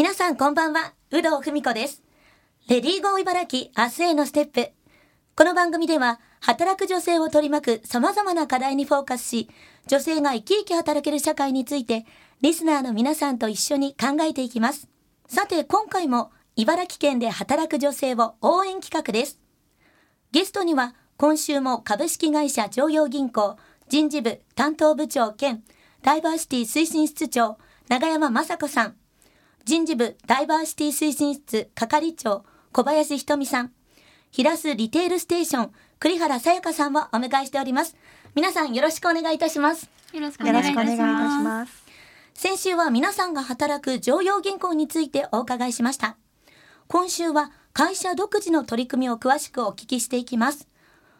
皆さんこんばんは、有働文子です。レディーゴー茨城明日へのステップ。この番組では、働く女性を取り巻く様々な課題にフォーカスし、女性が生き生き働ける社会について、リスナーの皆さんと一緒に考えていきます。さて、今回も、茨城県で働く女性を応援企画です。ゲストには、今週も株式会社常陽銀行人事部担当部長兼ダイバーシティ推進室長長山雅子さん、人事部ダイバーシティ推進室係長小林ひとみさん、平須リテールステーション栗原さやかさんをお迎えしております。皆さんよろしくお願いいたします。よろしくおよ願いいたします。先週は皆さんが働く常陽銀行についてお伺いしました。今週は会社独自の取り組みを詳しくお聞きしていきます。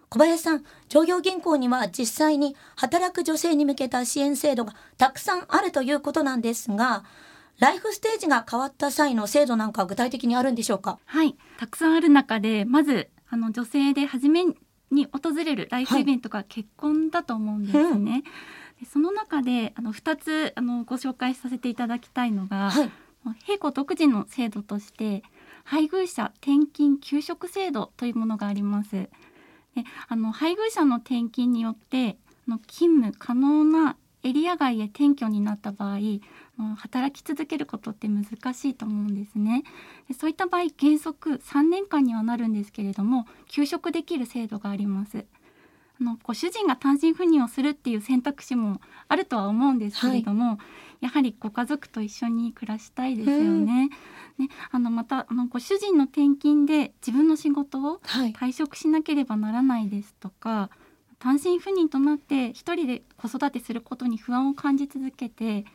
小林さん、常陽銀行には実際に働く女性に向けた支援制度がたくさんあるということなんですが、ライフステージが変わった際の制度なんかは具体的にあるんでしょうか？はい、たくさんある中で、まずあの女性で初めに訪れるライフイベントが結婚だと思うんですね。でその中であの2つあのご紹介させていただきたいのが、はい。並行独自の制度として配偶者転勤休職制度というものがあります。であの配偶者の転勤によってあの勤務可能なエリア外へ転居になった場合働き続けることって難しいと思うんですね。でそういった場合原則3年間にはなるんですけれども休職できる制度があります。あのご主人が単身赴任をするっていう選択肢もあるとは思うんですけれども、やはりご家族と一緒に暮らしたいですよね。ねあのまたあのご主人の転勤で自分の仕事をはい。退職しなければならないですとか単身赴任となって一人で子育てすることに不安を感じ続けて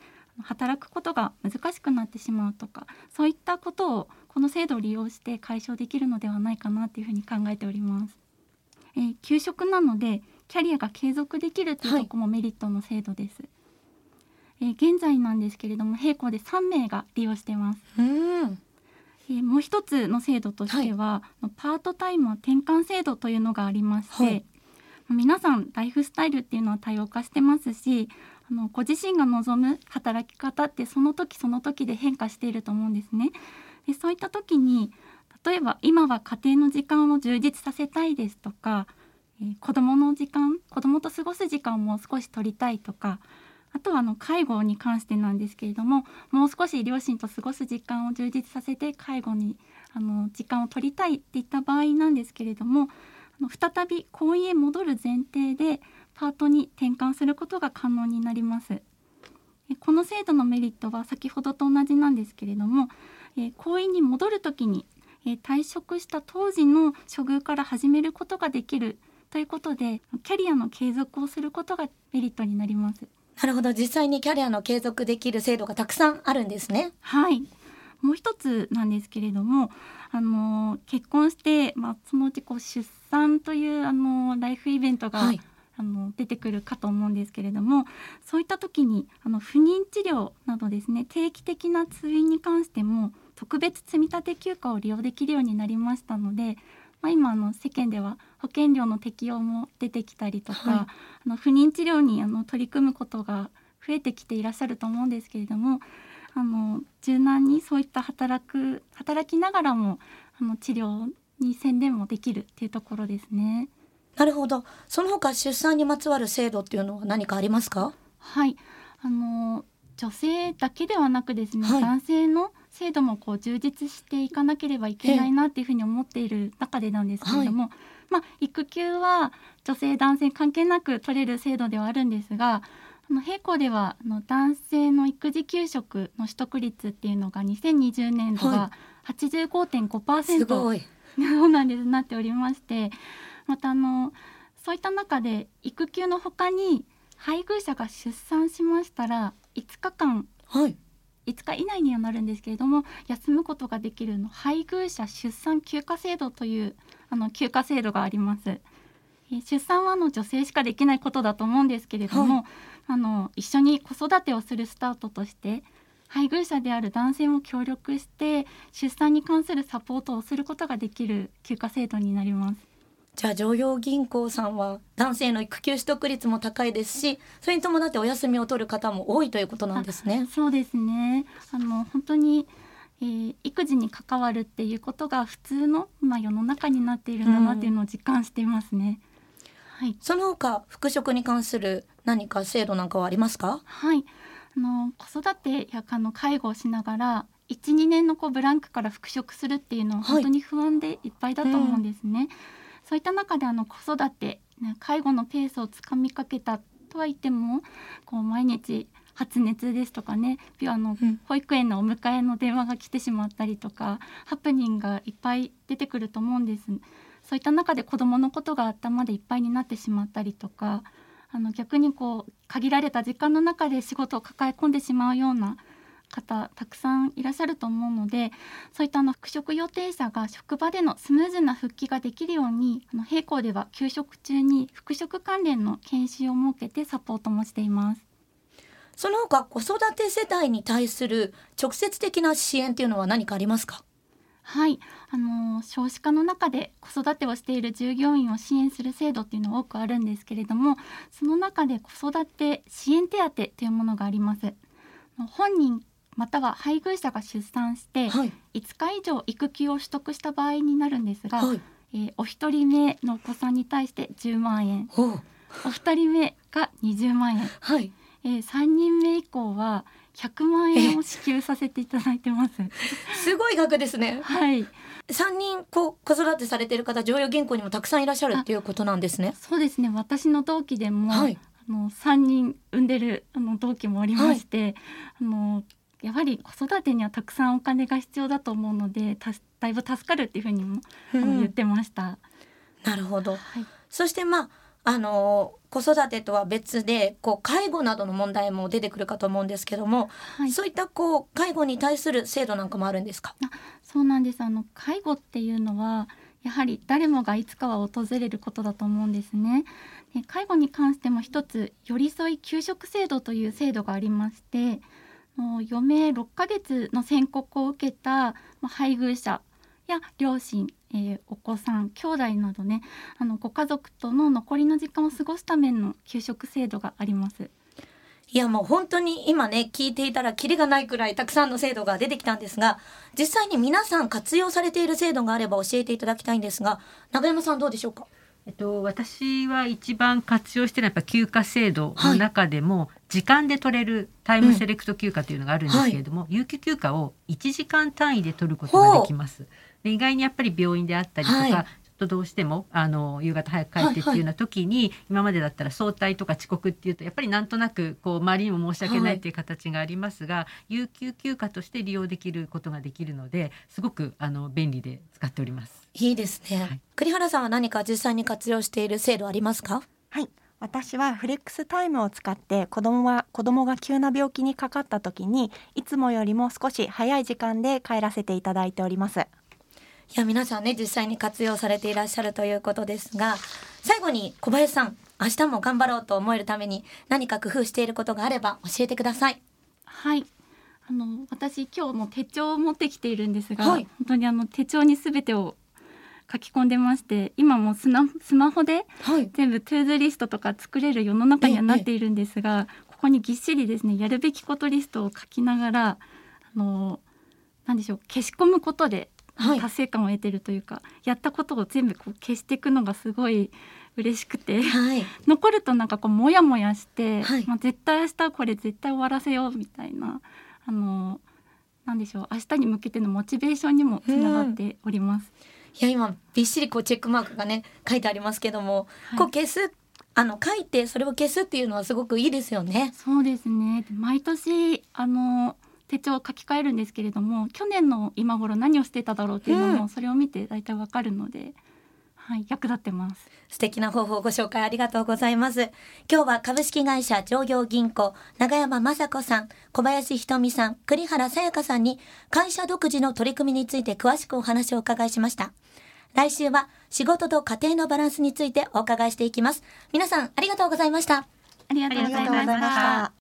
働くことが難しくなってしまうとかそういったことをこの制度を利用して解消できるのではないかなというふうに考えております。えー休職なのでキャリアが継続できるというところもメリットの制度です。えー現在なんですけれども並行で3名が利用しています。うーん。えーもう一つの制度としては、パートタイマー転換制度というのがありまして、はい皆さんライフスタイルっていうのは多様化してますしあのご自身が望む働き方ってその時その時で変化していると思うんですね。でそういった時に例えば今は家庭の時間を充実させたいですとか、えー子どもの時間子どもと過ごす時間をもう少し取りたいとかあとはあの介護に関してなんですけれどももう少し両親と過ごす時間を充実させて介護にあの時間を取りたいっていった場合なんですけれどもあの再び婚姻へ戻る前提でパートに転換することが可能になります。えこの制度のメリットは先ほどと同じなんですけれども、えー婚姻に戻る時に、えー退職した当時の処遇から始めることができるということでキャリアの継続をすることがメリットになります。なるほど。実際にキャリアの継続できる制度がたくさんあるんですね。はい。もう一つなんですけれども、あの結婚して、まあ、そのうちこう出産というあのライフイベントが、はい。あの出てくるかと思うんですけれどもそういった時にあの不妊治療などですね定期的な通院に関しても特別積立休暇を利用できるようになりましたので、まあ、今あの世間では保険料の適用も出てきたりとか、はいあの不妊治療にあの取り組むことが増えてきていらっしゃると思うんですけれどもあの柔軟にそういった働く働きながらもあの治療に専念もできるっていうところですね。なるほど。その他出産にまつわる制度っていうのは何かありますか？はい、あの女性だけではなくですね、はい男性の制度もこう充実していかなければいけないなっていうふうに思っている中でなんですけれども、まあ育休は女性男性関係なく取れる制度ではあるんですが。あの並行ではあの男性の育児休職の取得率っていうのが2020年度はが85.5%、すごい。そうなんですなっておりましてまたあのそういった中で育休の他に配偶者が出産しましたら5日間はい。5日以内にはなるんですけれども休むことができるの配偶者出産休暇制度というあの休暇制度があります。えー出産はあの女性しかできないことだと思うんですけれども、あの一緒に子育てをするスタートとして配偶者である男性も協力して出産に関するサポートをすることができる休暇制度になります。じゃあ常陽銀行さんは男性の育休取得率も高いですしそれに伴ってお休みを取る方も多いということなんですね。そうですね。あの本当にえー育児に関わるっていうことが普通の、まあ、世の中になっているんだなっていうのを実感していますね。はい、その他復職に関する何か制度なんかはありますか？はい、あの子育てやあの介護をしながら12年のこうブランクから復職するっていうのははい。本当に不安でいっぱいだと思うんですね。そういった中であの子育て、ね、介護のペースをつかみかけたとは言ってもこう毎日発熱ですとかねびあのうん。保育園のお迎えの電話が来てしまったりとかハプニングがいっぱい出てくると思うんです。そういった中で子どものことが頭でいっぱいになってしまったりとかあの逆にこう限られた時間の中で仕事を抱え込んでしまうような方たくさんいらっしゃると思うのでそういったあの復職予定者が職場でのスムーズな復帰ができるようにあの並行では休職中に復職関連の研修を設けてサポートもしています。その他子育て世帯に対する直接的な支援っていうのは何かありますか？はい、あの少子化の中で子育てをしている従業員を支援する制度っていうのは多くあるんですけれどもその中で子育て支援手当というものがあります。本人または配偶者が出産してはい。5日以上育休を取得した場合になるんですが、はい。えーお一人目のお子さんに対して10万円。お二人目が20万円、はいえー、3人目以降は100万円を支給させていただいてます。すごい額ですね。はい。三人こう子育てされている方常用銀行にもたくさんいらっしゃるっていうことなんですね。そうですね。私の同期でも、はい。あの3人産んでるあの同期もありまして、あのやはり子育てにはたくさんお金が必要だと思うのでただいぶ助かるっていうふうにも、あのうん。言ってました。なるほど。はい、そしてまああの子育てとは別でこう介護などの問題も出てくるかと思うんですけども、はい、そういったこう介護に対する制度なんかもあるんですか？そうなんです。あの介護っていうのはやはり誰もがいつかは訪れることだと思うんですね。で介護に関しても一つ寄り添い給食制度という制度がありましてもう余命6ヶ月の宣告を受けたまあ配偶者や両親、えーお子さん兄弟などねあのご家族との残りの時間を過ごすための給食制度があります。いやもう本当に今ね聞いていたらキリがないくらいたくさんの制度が出てきたんですが実際に皆さん活用されている制度があれば教えていただきたいんですが長山さんどうでしょうか？えっと、私は一番活用してるのはやっぱ休暇制度の中でも、時間で取れるタイムセレクト休暇というのがあるんですけれども、有給休暇を1時間単位で取ることができます。で意外にやっぱり病院であったりとか、はい。ちょっとどうしてもあの夕方早く帰ってっていうような時に、今までだったら早退とか遅刻っていうとやっぱりなんとなくこう周りにも申し訳ないっていう形がありますが、有給休暇として利用できることができるのですごくあの便利で使っております。いいですね、はい。栗原さんは何か実際に活用している制度ありますか？はい。私はフレックスタイムを使って子供は子供が急な病気にかかった時にいつもよりも少し早い時間で帰らせていただいておりますいや皆さんね実際に活用されていらっしゃるということですが最後に小林さん明日も頑張ろうと思えるために何か工夫していることがあれば教えてください。はい。あの私今日も手帳を持ってきているんですが、はい。本当にあの手帳にすべてを書き込んでまして、今もうスマホではい。全部トゥーズリストとか作れる世の中にはなっているんですが、ここにぎっしりですねやるべきことリストを書きながら、あのなんでしょう消し込むことではい達成感を得てるというか、やったことを全部こう消していくのがすごい嬉しくて。はい 残るとなんかこうモヤモヤして、はいまあ、絶対明日これ絶対終わらせようみたいなあのなんでしょう明日に向けてのモチベーションにもつながっております。いや今びっしりこうチェックマークがね書いてありますけども、はいこう消すあの書いてそれを消すっていうのはすごくいいですよね。そうですねで毎年あの手帳を書き換えるんですけれども去年の今頃何をしてただろうっていうのも、うんそれを見て大体わかるので、はい、役立ってます。素敵な方法をご紹介ありがとうございます。今日は株式会社上業銀行、長山雅子さん、小林ひとみさん、栗原さやかさんに会社独自の取り組みについて詳しくお話をお伺いしました。来週は仕事と家庭のバランスについてお伺いしていきます。皆さんありがとうございました。ありがとうございました。